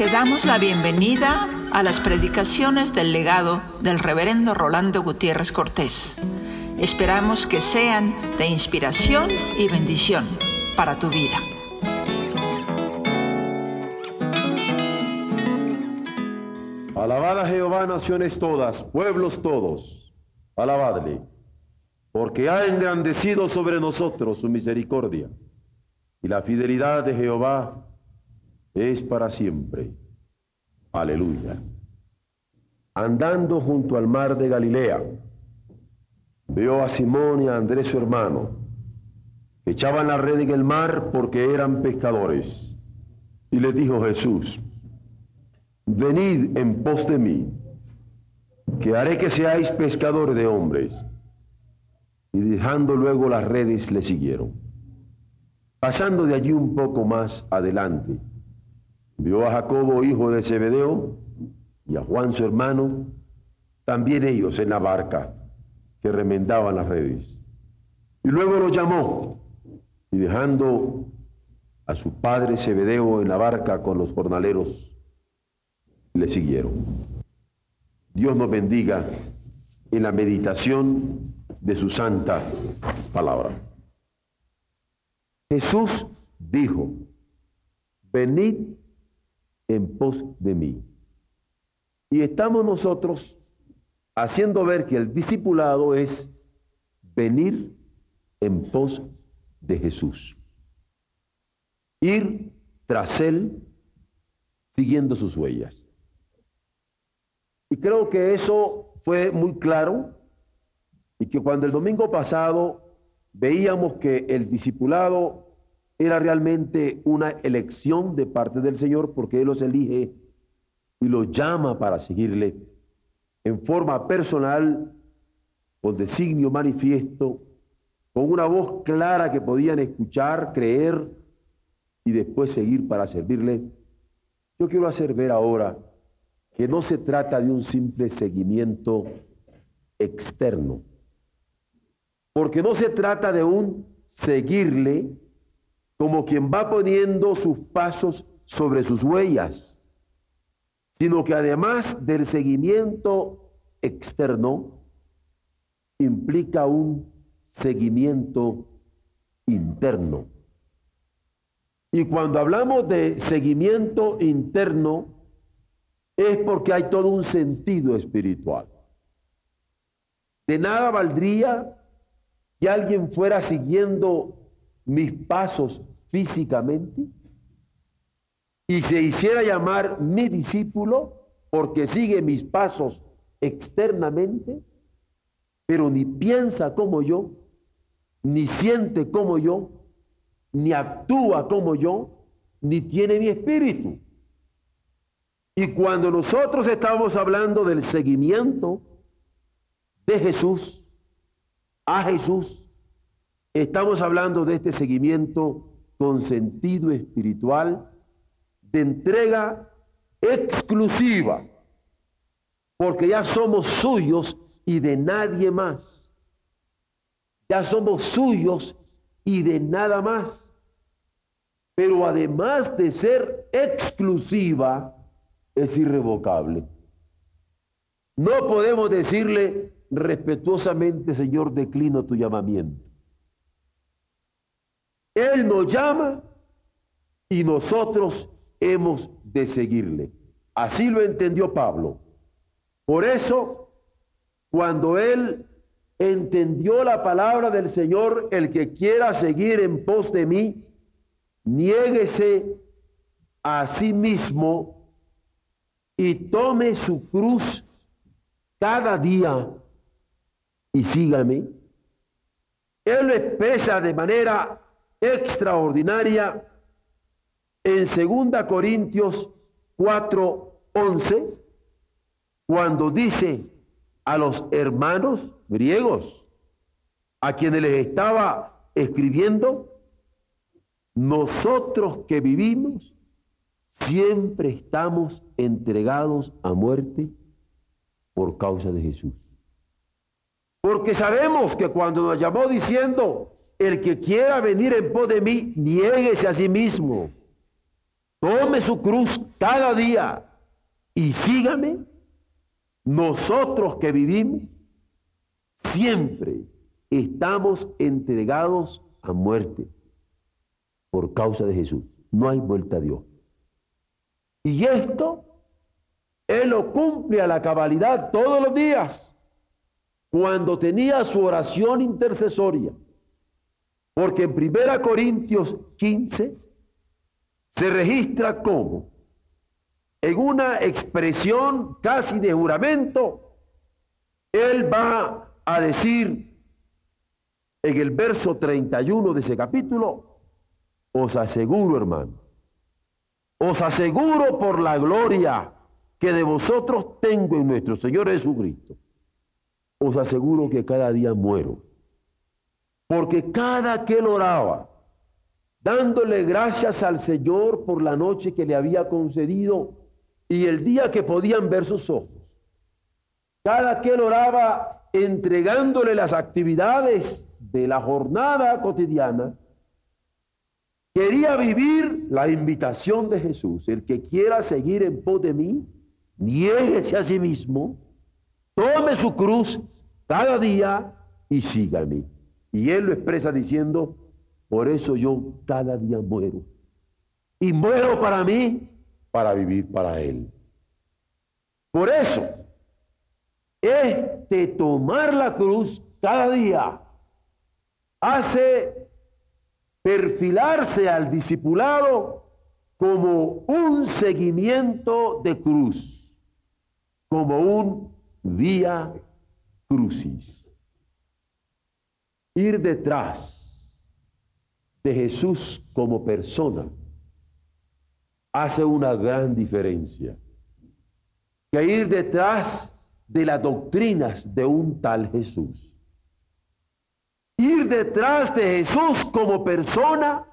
Te damos la bienvenida a las predicaciones del legado del reverendo Rolando Gutiérrez Cortés. Esperamos que sean de inspiración y bendición para tu vida. Alabad a Jehová naciones todas, pueblos todos, alabadle, porque ha engrandecido sobre nosotros su misericordia, y la fidelidad de Jehová es para siempre. Aleluya. Andando junto al mar de Galilea, vio a Simón y a Andrés su hermano, que echaban la red en el mar porque eran pescadores. Y les dijo Jesús, venid en pos de mí, que haré que seáis pescadores de hombres. Y dejando luego las redes le siguieron. Pasando de allí un poco más adelante, Vio a Jacobo, hijo de Zebedeo, y a Juan su hermano, también ellos en la barca que remendaban las redes. Y luego los llamó, y dejando a su padre Zebedeo en la barca con los jornaleros, le siguieron. Dios nos bendiga en la meditación de su santa palabra. Jesús dijo, venid en pos de mí. Y estamos nosotros haciendo ver que el discipulado es venir en pos de Jesús. Ir tras Él siguiendo sus huellas. Y creo que eso fue muy claro y que cuando el domingo pasado veíamos que el discipulado era realmente una elección de parte del Señor porque Él los elige y los llama para seguirle en forma personal, con designio manifiesto, con una voz clara que podían escuchar, creer y después seguir para servirle. Yo quiero hacer ver ahora que no se trata de un simple seguimiento externo, porque no se trata de un seguirle como quien va poniendo sus pasos sobre sus huellas, sino que además del seguimiento externo, implica un seguimiento interno. Y cuando hablamos de seguimiento interno, es porque hay todo un sentido espiritual. De nada valdría que alguien fuera siguiendo mis pasos físicamente y se hiciera llamar mi discípulo porque sigue mis pasos externamente, pero ni piensa como yo, ni siente como yo, ni actúa como yo, ni tiene mi espíritu. Y cuando nosotros estamos hablando del seguimiento de Jesús, a Jesús, estamos hablando de este seguimiento con sentido espiritual de entrega exclusiva, porque ya somos suyos y de nadie más. Ya somos suyos y de nada más. Pero además de ser exclusiva, es irrevocable. No podemos decirle respetuosamente, Señor, declino tu llamamiento. Él nos llama y nosotros hemos de seguirle. Así lo entendió Pablo. Por eso, cuando él entendió la palabra del Señor, el que quiera seguir en pos de mí, niéguese a sí mismo y tome su cruz cada día y sígame. Él lo expresa de manera extraordinaria en 2 Corintios 4:11, cuando dice a los hermanos griegos a quienes les estaba escribiendo, nosotros que vivimos siempre estamos entregados a muerte por causa de Jesús. Porque sabemos que cuando nos llamó diciendo, el que quiera venir en pos de mí, niéguese a sí mismo. tome su cruz cada día y sígame, nosotros que vivimos siempre estamos entregados a muerte por causa de Jesús. No hay vuelta a Dios. Y esto Él lo cumple a la cabalidad todos los días cuando tenía su oración intercesoria. Porque en 1 Corintios 15 se registra como, en una expresión casi de juramento, Él va a decir en el verso 31 de ese capítulo, os aseguro, hermano, os aseguro por la gloria que de vosotros tengo en nuestro Señor Jesucristo, os aseguro que cada día muero. Porque cada que él oraba, dándole gracias al Señor por la noche que le había concedido y el día que podían ver sus ojos, cada que él oraba entregándole las actividades de la jornada cotidiana, quería vivir la invitación de Jesús. El que quiera seguir en pos de mí, niéguese a sí mismo, tome su cruz cada día y sígame. Y él lo expresa diciendo, por eso yo cada día muero. Y muero para mí, para vivir para él. Por eso, este tomar la cruz cada día hace perfilarse al discipulado como un seguimiento de cruz, como un vía crucis. Ir detrás de Jesús como persona hace una gran diferencia. Que ir detrás de las doctrinas de un tal Jesús. Ir detrás de Jesús como persona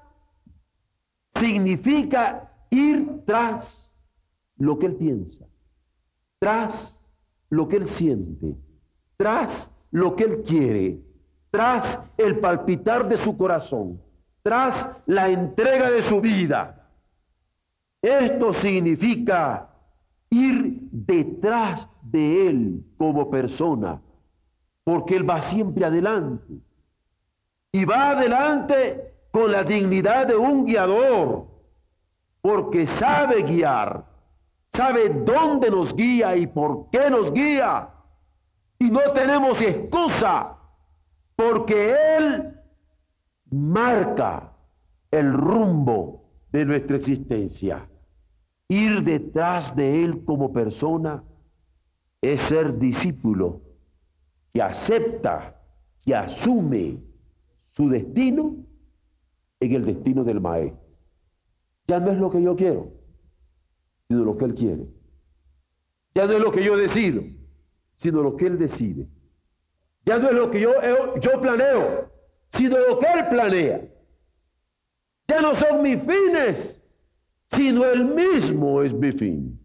significa ir tras lo que él piensa, tras lo que él siente, tras lo que él quiere, tras el palpitar de su corazón, tras la entrega de su vida. Esto significa ir detrás de él como persona, porque él va siempre adelante y va adelante con la dignidad de un guiador, porque sabe guiar, sabe dónde nos guía y por qué nos guía. Y no tenemos excusa, porque Él marca el rumbo de nuestra existencia. Ir detrás de Él como persona es ser discípulo que acepta, que asume su destino en el destino del maestro. Ya no es lo que yo quiero, sino lo que él quiere. Ya no es lo que yo decido, sino lo que él decide. Ya no es lo que yo, yo planeo, sino lo que él planea. Ya no son mis fines, sino él mismo es mi fin.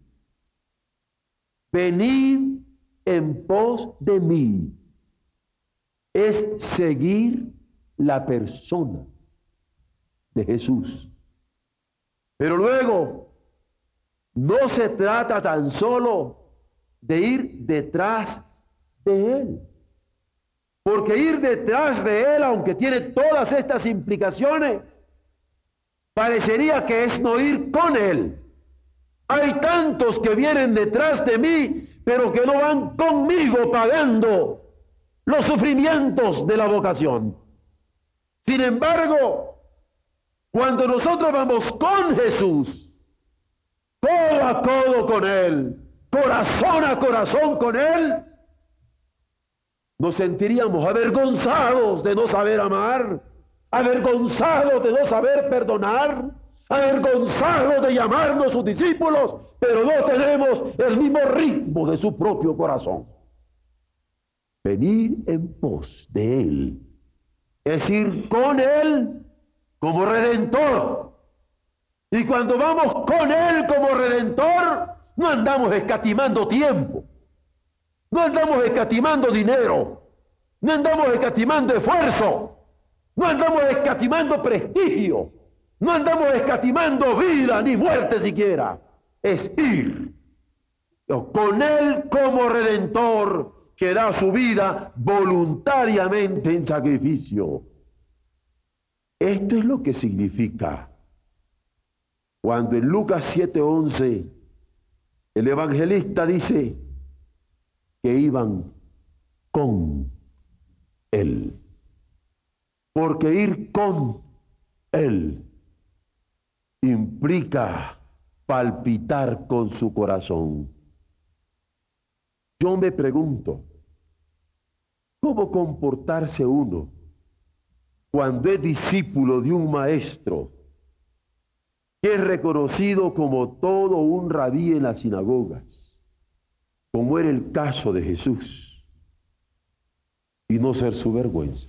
Venid en pos de mí es seguir la persona de Jesús. Pero luego, no se trata tan solo de ir detrás de Él. Porque ir detrás de Él, aunque tiene todas estas implicaciones, parecería que es no ir con Él. Hay tantos que vienen detrás de mí, pero que no van conmigo pagando los sufrimientos de la vocación. Sin embargo, cuando nosotros vamos con Jesús, codo a codo con Él, corazón a corazón con Él, nos sentiríamos avergonzados de no saber amar, avergonzados de no saber perdonar, avergonzados de llamarnos sus discípulos, pero no tenemos el mismo ritmo de su propio corazón. Venir en pos de Él es ir con Él como redentor. Y cuando vamos con Él como redentor, no andamos escatimando tiempo, no andamos escatimando dinero, no andamos escatimando esfuerzo, no andamos escatimando prestigio, No andamos escatimando vida ni muerte siquiera. Es ir con Él como redentor que da su vida voluntariamente en sacrificio. Esto es lo que significa cuando en Lucas 7:11 el evangelista dice que iban con Él. Porque ir con Él implica palpitar con su corazón. Yo me pregunto, ¿cómo comportarse uno cuando es discípulo de un maestro que es reconocido como todo un rabí en las sinagogas, como era el caso de Jesús, y no ser su vergüenza?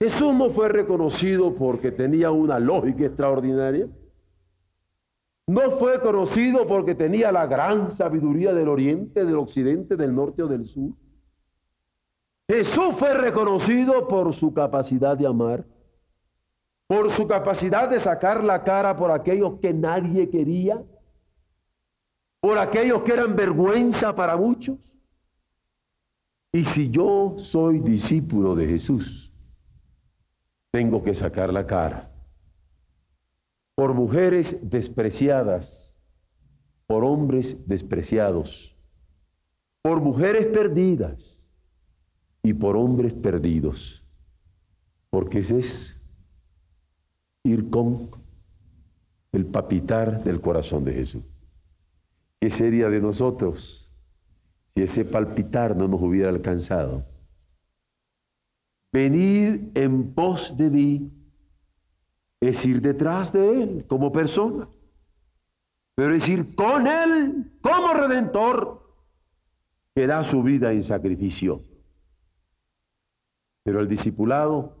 Jesús no fue reconocido porque tenía una lógica extraordinaria. No fue conocido porque tenía la gran sabiduría del oriente, del occidente, del norte o del sur. Jesús fue reconocido por su capacidad de amar, por su capacidad de sacar la cara por aquellos que nadie quería, por aquellos que eran vergüenza para muchos. Y si yo soy discípulo de Jesús, tengo que sacar la cara por mujeres despreciadas, por hombres despreciados, por mujeres perdidas y por hombres perdidos, porque ese es ir con el papitar del corazón de Jesús. ¿Qué sería de nosotros si ese palpitar no nos hubiera alcanzado? Venid en pos de mí es ir detrás de Él como persona, pero es ir con Él como redentor que da su vida en sacrificio. Pero el discipulado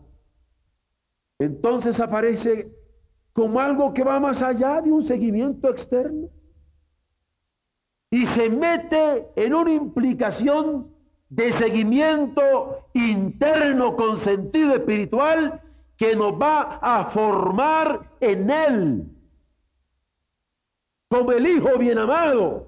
entonces aparece como algo que va más allá de un seguimiento externo y se mete en una implicación de seguimiento interno con sentido espiritual que nos va a formar en Él, como el Hijo bien amado,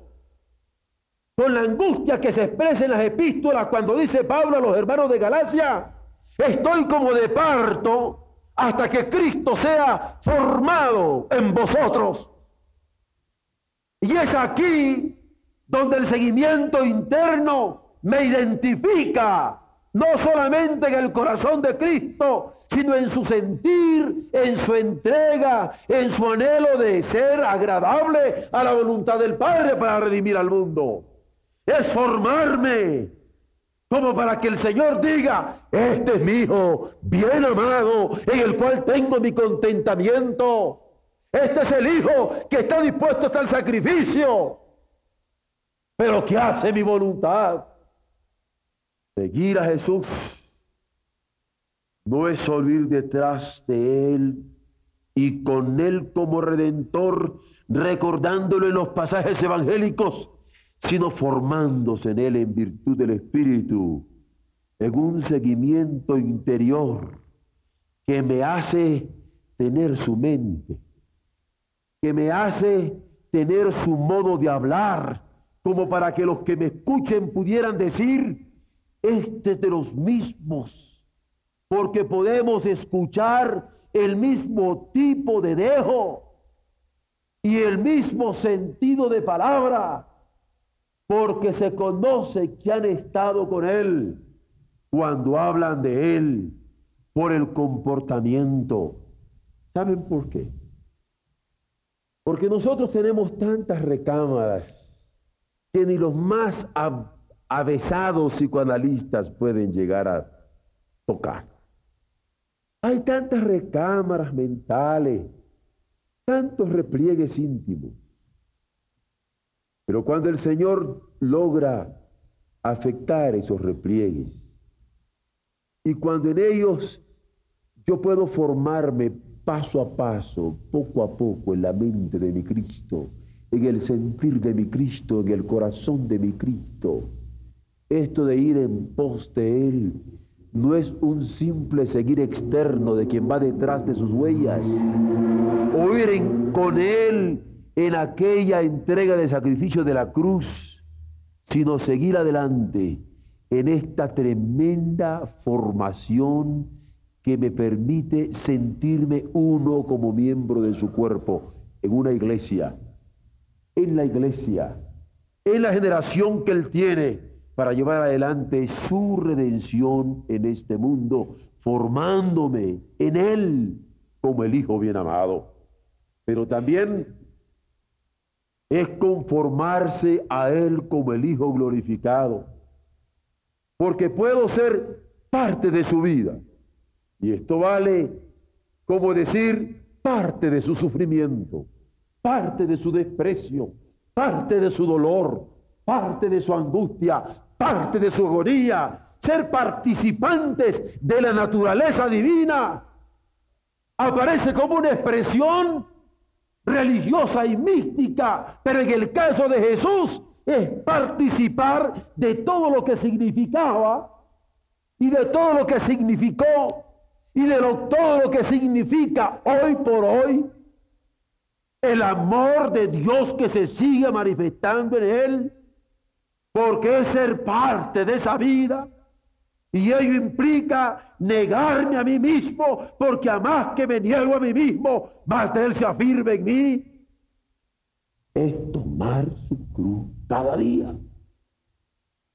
con la angustia que se expresa en las epístolas cuando dice Pablo a los hermanos de Galacia, estoy como de parto hasta que Cristo sea formado en vosotros. Y es aquí donde el seguimiento interno me identifica, no solamente en el corazón de Cristo, sino en su sentir, en su entrega, en su anhelo de ser agradable a la voluntad del Padre para redimir al mundo. Es formarme como para que el Señor diga, este es mi hijo bien amado, en el cual tengo mi contentamiento. Este es el hijo que está dispuesto hasta el sacrificio, pero que hace mi voluntad. Seguir a Jesús no es solo detrás de Él y con Él como redentor, recordándolo en los pasajes evangélicos, sino formándose en Él en virtud del Espíritu, en un seguimiento interior que me hace tener su mente, que me hace tener su modo de hablar, como para que los que me escuchen pudieran decir, este es de los mismos, porque podemos escuchar el mismo tipo de dejo y el mismo sentido de palabra, porque se conoce que han estado con Él cuando hablan de Él por el comportamiento. ¿Saben por qué? Porque nosotros tenemos tantas recámaras que ni los más avesados psicoanalistas pueden llegar a tocar. Hay tantas recámaras mentales, tantos repliegues íntimos. Pero cuando el Señor logra afectar esos repliegues y cuando en ellos yo puedo formarme paso a paso, poco a poco en la mente de mi Cristo, en el sentir de mi Cristo, en el corazón de mi Cristo, esto de ir en pos de Él no es un simple seguir externo de quien va detrás de sus huellas, o ir con Él en aquella entrega de sacrificio de la cruz, sino seguir adelante en esta tremenda formación que me permite sentirme uno como miembro de su cuerpo en una iglesia, en la iglesia, en la generación que Él tiene para llevar adelante su redención en este mundo, formándome en Él como el Hijo bien amado. Pero también es conformarse a Él como el Hijo glorificado, porque puedo ser parte de su vida. Y esto vale como decir parte de su sufrimiento, parte de su desprecio, parte de su dolor, parte de su angustia, parte de su agonía, ser participantes de la naturaleza divina, aparece como una expresión religiosa y mística, pero en el caso de Jesús es participar de todo lo que significaba y de todo lo que significó y de todo lo que significa hoy por hoy el amor de Dios que se sigue manifestando en él porque es ser parte de esa vida. Y ello implica negarme a mí mismo, porque a más que me niego a mí mismo, más de Él se afirma en mí. Es tomar su cruz cada día.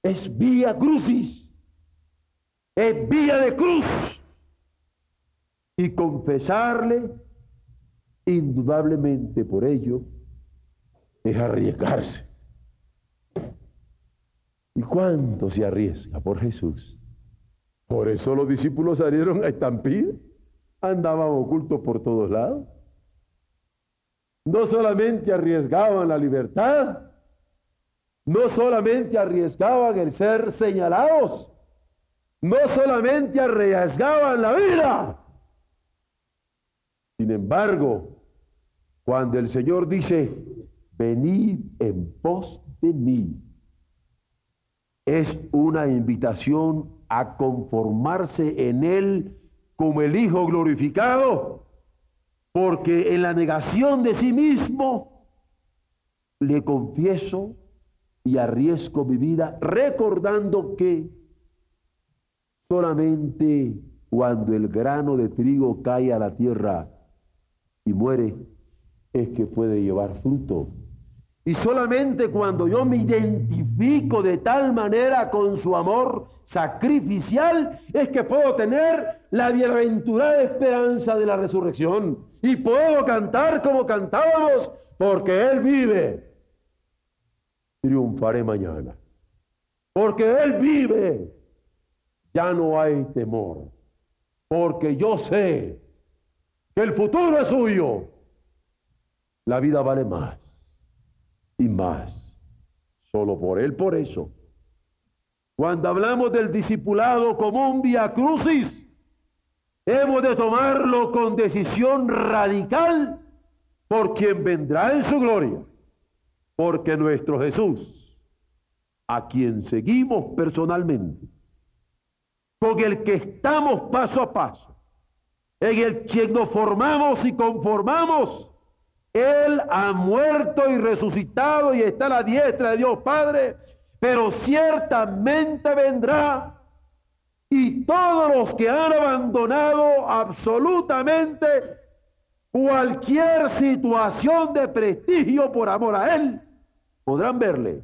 Es vía crucis. Es vía de cruz. Y confesarle, indudablemente por ello, es arriesgarse. ¿Y cuánto se arriesga por Jesús? Por eso los discípulos salieron a estampida, andaban ocultos por todos lados. No solamente arriesgaban la libertad, no solamente arriesgaban el ser señalados, no solamente arriesgaban la vida. Sin embargo, cuando el Señor dice, venid en pos de mí, es una invitación a conformarse en Él como el Hijo glorificado, porque en la negación de sí mismo le confieso y arriesgo mi vida recordando que solamente cuando el grano de trigo cae a la tierra y muere es que puede llevar fruto. Y solamente cuando yo me identifico de tal manera con su amor sacrificial es que puedo tener la bienaventurada esperanza de la resurrección. Y puedo cantar como cantábamos, porque Él vive. Triunfaré mañana. Porque Él vive. Ya no hay temor. Porque yo sé que el futuro es suyo. La vida vale más y más. Solo por Él, por eso. Cuando hablamos del discipulado como un via crucis, hemos de tomarlo con decisión radical por quien vendrá en su gloria. Porque nuestro Jesús, a quien seguimos personalmente, con el que estamos paso a paso, en el que nos formamos y conformamos, él ha muerto y resucitado y está a la diestra de Dios Padre, pero ciertamente vendrá y todos los que han abandonado absolutamente cualquier situación de prestigio por amor a Él, podrán verle.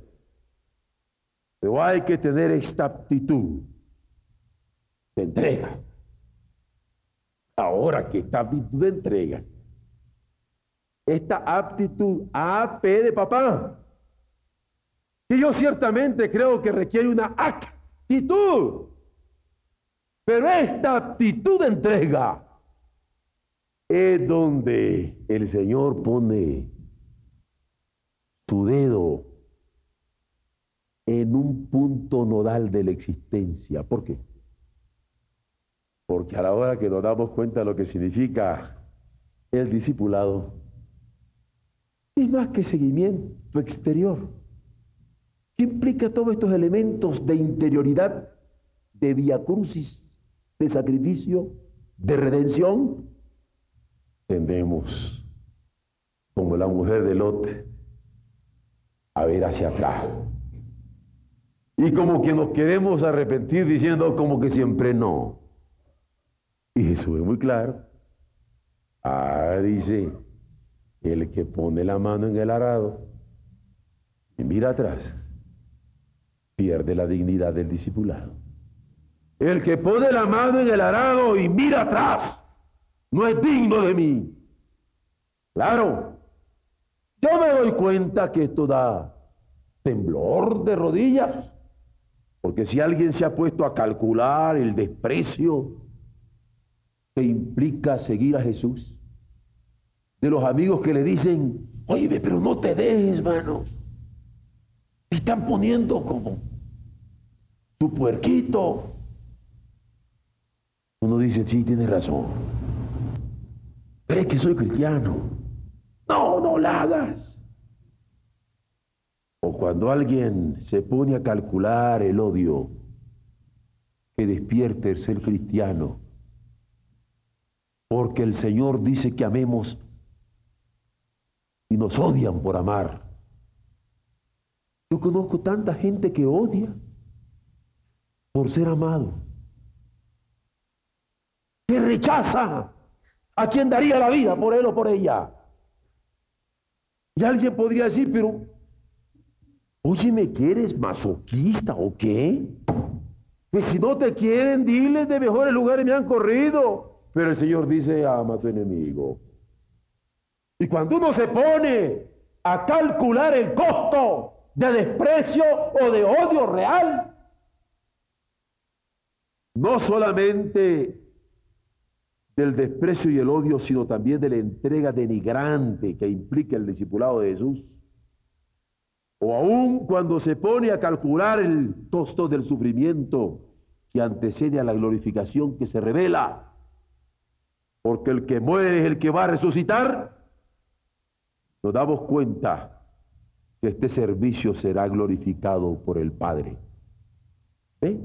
Pero hay que tener esta aptitud de entrega. Ahora que esta aptitud de entrega esta aptitud AP de papá, que yo ciertamente creo que requiere una actitud, pero esta aptitud de entrega es donde el Señor pone su dedo en un punto nodal de la existencia. ¿Por qué? Porque a la hora que nos damos cuenta de lo que significa el discipulado, es más que seguimiento exterior. ¿Qué implica todos estos elementos de interioridad, de via crucis, de sacrificio, de redención, tendemos, como la mujer de Lot, a ver hacia atrás. Y como que nos queremos arrepentir diciendo como que siempre no. Y Jesús es muy claro. Ah, dice, el que pone la mano en el arado y mira atrás, pierde la dignidad del discipulado. El que pone la mano en el arado y mira atrás, no es digno de mí. Claro, yo me doy cuenta que esto da temblor de rodillas, porque si alguien se ha puesto a calcular el desprecio que implica seguir a Jesús, de los amigos que le dicen, oye, pero no te dejes, mano, te están poniendo como su puerquito. Uno dice, sí, tiene razón. ¿Crees que soy cristiano? No, no la hagas. O cuando alguien se pone a calcular el odio que despierte el ser cristiano, porque el Señor dice que amemos y nos odian por amar. Yo conozco tanta gente que odia por ser amado, que rechaza ¿A quién daría la vida por él o por ella? Y alguien podría decir, pero, oye, ¿me quieres masoquista o qué? Pues si no te quieren, diles de mejores lugares me han corrido. Pero el Señor dice, ama a tu enemigo. Y cuando uno se pone a calcular el costo de desprecio o de odio real, no solamente del desprecio y el odio, sino también de la entrega denigrante que implica el discipulado de Jesús. O aún cuando se pone a calcular el costo del sufrimiento que antecede a la glorificación que se revela. Porque el que muere es el que va a resucitar. Nos damos cuenta que este servicio será glorificado por el Padre. ¿Eh?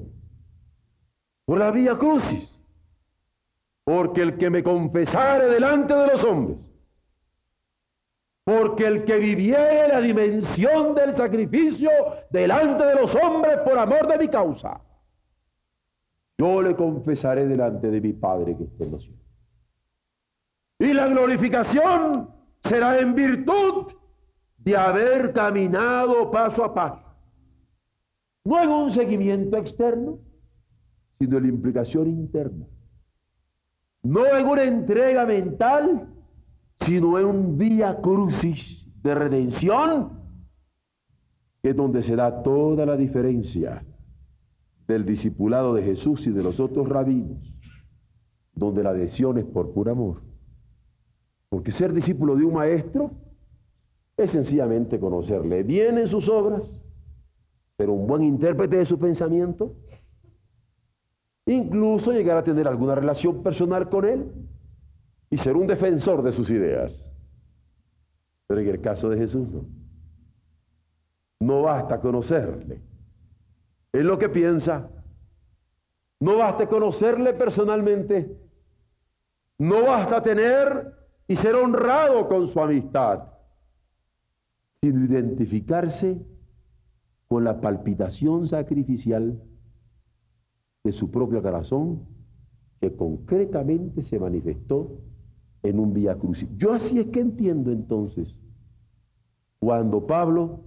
Por la vía crucis. Porque el que me confesare delante de los hombres, porque el que viviere la dimensión del sacrificio delante de los hombres por amor de mi causa, yo le confesaré delante de mi Padre que está en los cielos. Y la glorificación será en virtud de haber caminado paso a paso. No en un seguimiento externo, sino en la implicación interna no en una entrega mental, sino en un vía crucis de redención, que es donde se da toda la diferencia del discipulado de Jesús y de los otros rabinos, donde la adhesión es por puro amor. Porque ser discípulo de un maestro es sencillamente conocerle bien en sus obras, ser un buen intérprete de su pensamiento, incluso llegar a tener alguna relación personal con él y ser un defensor de sus ideas. Pero en el caso de Jesús no. No basta conocerle. Es lo que piensa. No basta conocerle personalmente. No basta tener y ser honrado con su amistad, sino identificarse con la palpitación sacrificial de su propio corazón que concretamente se manifestó en un vía crucis. Yo así es que entiendo entonces cuando Pablo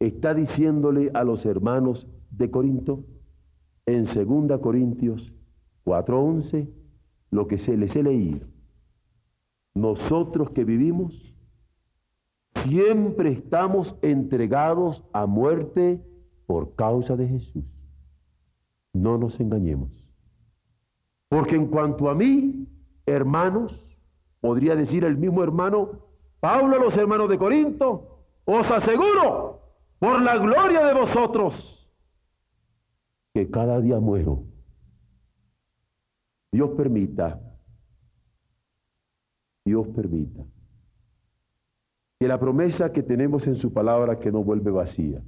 está diciéndole a los hermanos de Corinto en 2 Corintios 4:11 lo que se les he leído. Nosotros que vivimos siempre estamos entregados a muerte por causa de Jesús no nos engañemos. Porque en cuanto a mí, hermanos, podría decir el mismo hermano Pablo a los hermanos de Corinto, os aseguro, por la gloria de vosotros, que cada día muero. Dios permita, Dios permita, que la promesa que tenemos en su palabra que no vuelve vacía,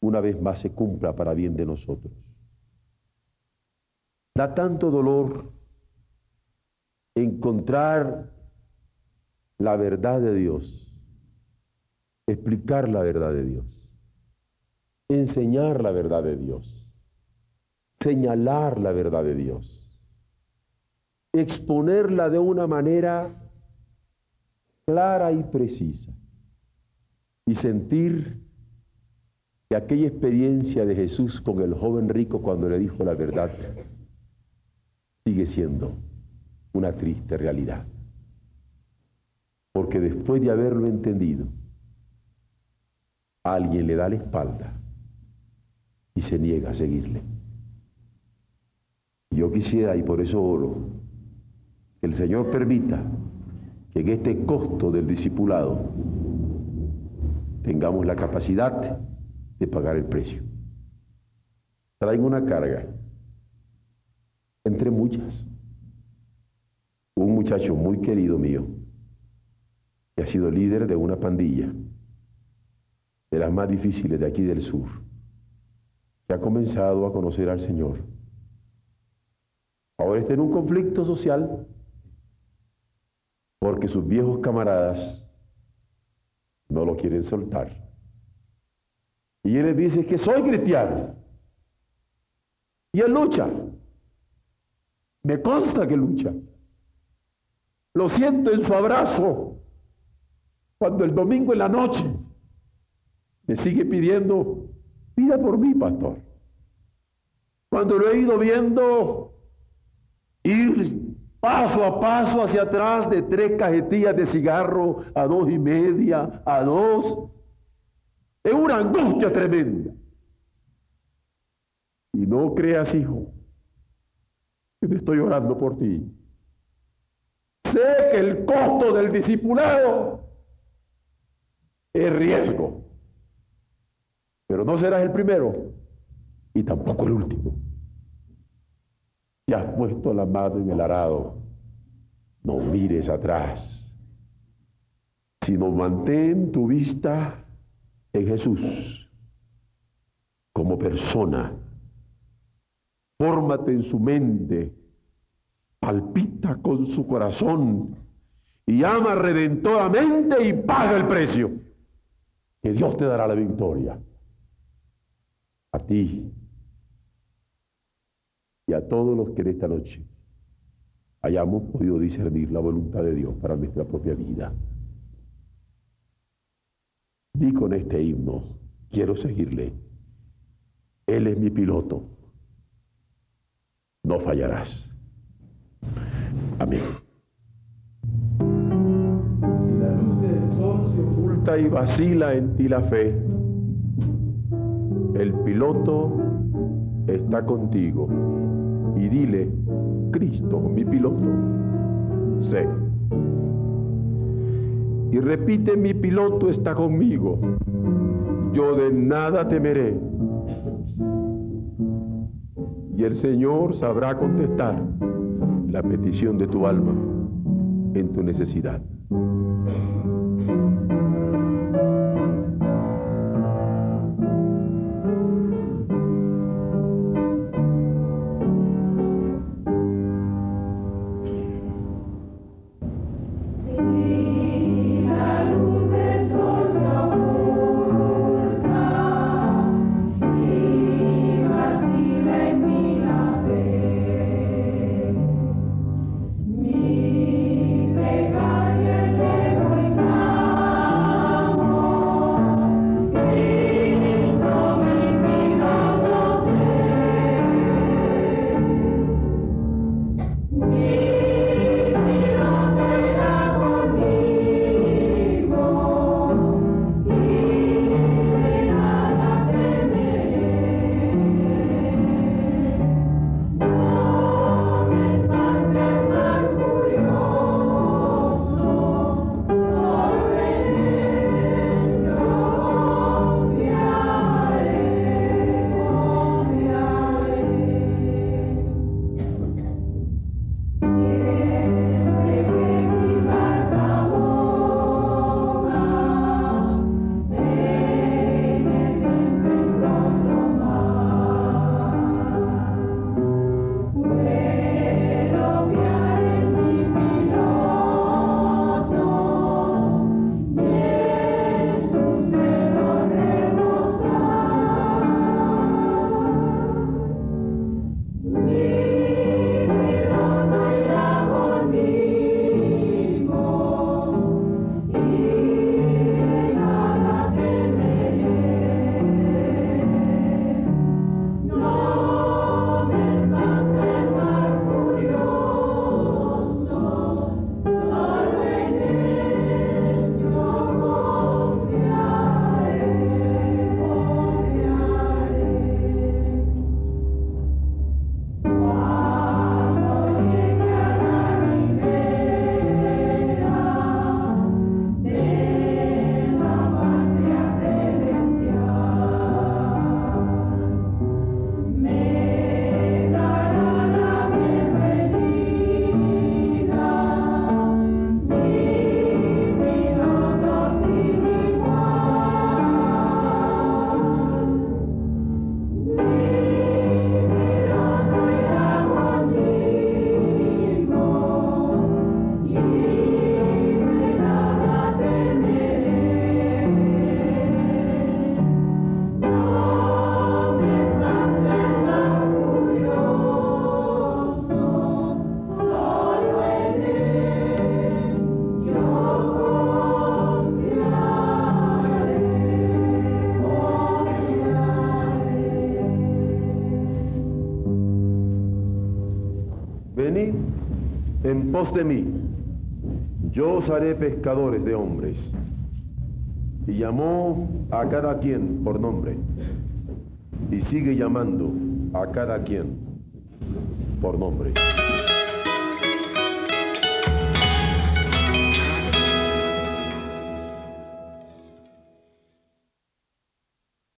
una vez más se cumpla para bien de nosotros. Da tanto dolor encontrar la verdad de Dios, explicar la verdad de Dios, enseñar la verdad de Dios, señalar la verdad de Dios, exponerla de una manera clara y precisa y sentir que aquella experiencia de Jesús con el joven rico cuando le dijo la verdad sigue siendo una triste realidad. Porque después de haberlo entendido, alguien le da la espalda y se niega a seguirle. Yo quisiera, y por eso oro, el Señor permita que en este costo del discipulado tengamos la capacidad de pagar el precio. Traigo una carga, entre muchas. Un muchacho muy querido mío, que ha sido líder de una pandilla, de las más difíciles de aquí del sur, que ha comenzado a conocer al Señor. Ahora está en un conflicto social porque sus viejos camaradas no lo quieren soltar. Y él dice que soy cristiano. Y él lucha. Me consta que lucha. Lo siento en su abrazo. Cuando el domingo en la noche me sigue pidiendo, pida por mí, pastor. Cuando lo he ido viendo ir paso a paso hacia atrás de tres cajetillas de cigarro a dos y media, a dos, es una angustia tremenda. Y no creas, hijo, que me estoy orando por ti. Sé que el costo del discipulado es riesgo, pero no serás el primero y tampoco el último. Si has puesto la mano en el arado, no mires atrás, sino mantén tu vista en Jesús como persona. Fórmate en su mente, palpita con su corazón y ama redentoramente y paga el precio. Que Dios te dará la victoria. A ti y a todos los que en esta noche hayamos podido discernir la voluntad de Dios para nuestra propia vida. Di con este himno, quiero seguirle. Él es mi piloto. No fallarás. Amén. Si la luz del sol se oculta y vacila en ti la fe, el piloto está contigo. Y dile, Cristo, mi piloto, sé y repite, mi piloto está conmigo, yo de nada temeré. Y el Señor sabrá contestar la petición de tu alma en tu necesidad. Pos de mí, yo os haré pescadores de hombres. Y llamó a cada quien por nombre. Y sigue llamando a cada quien por nombre.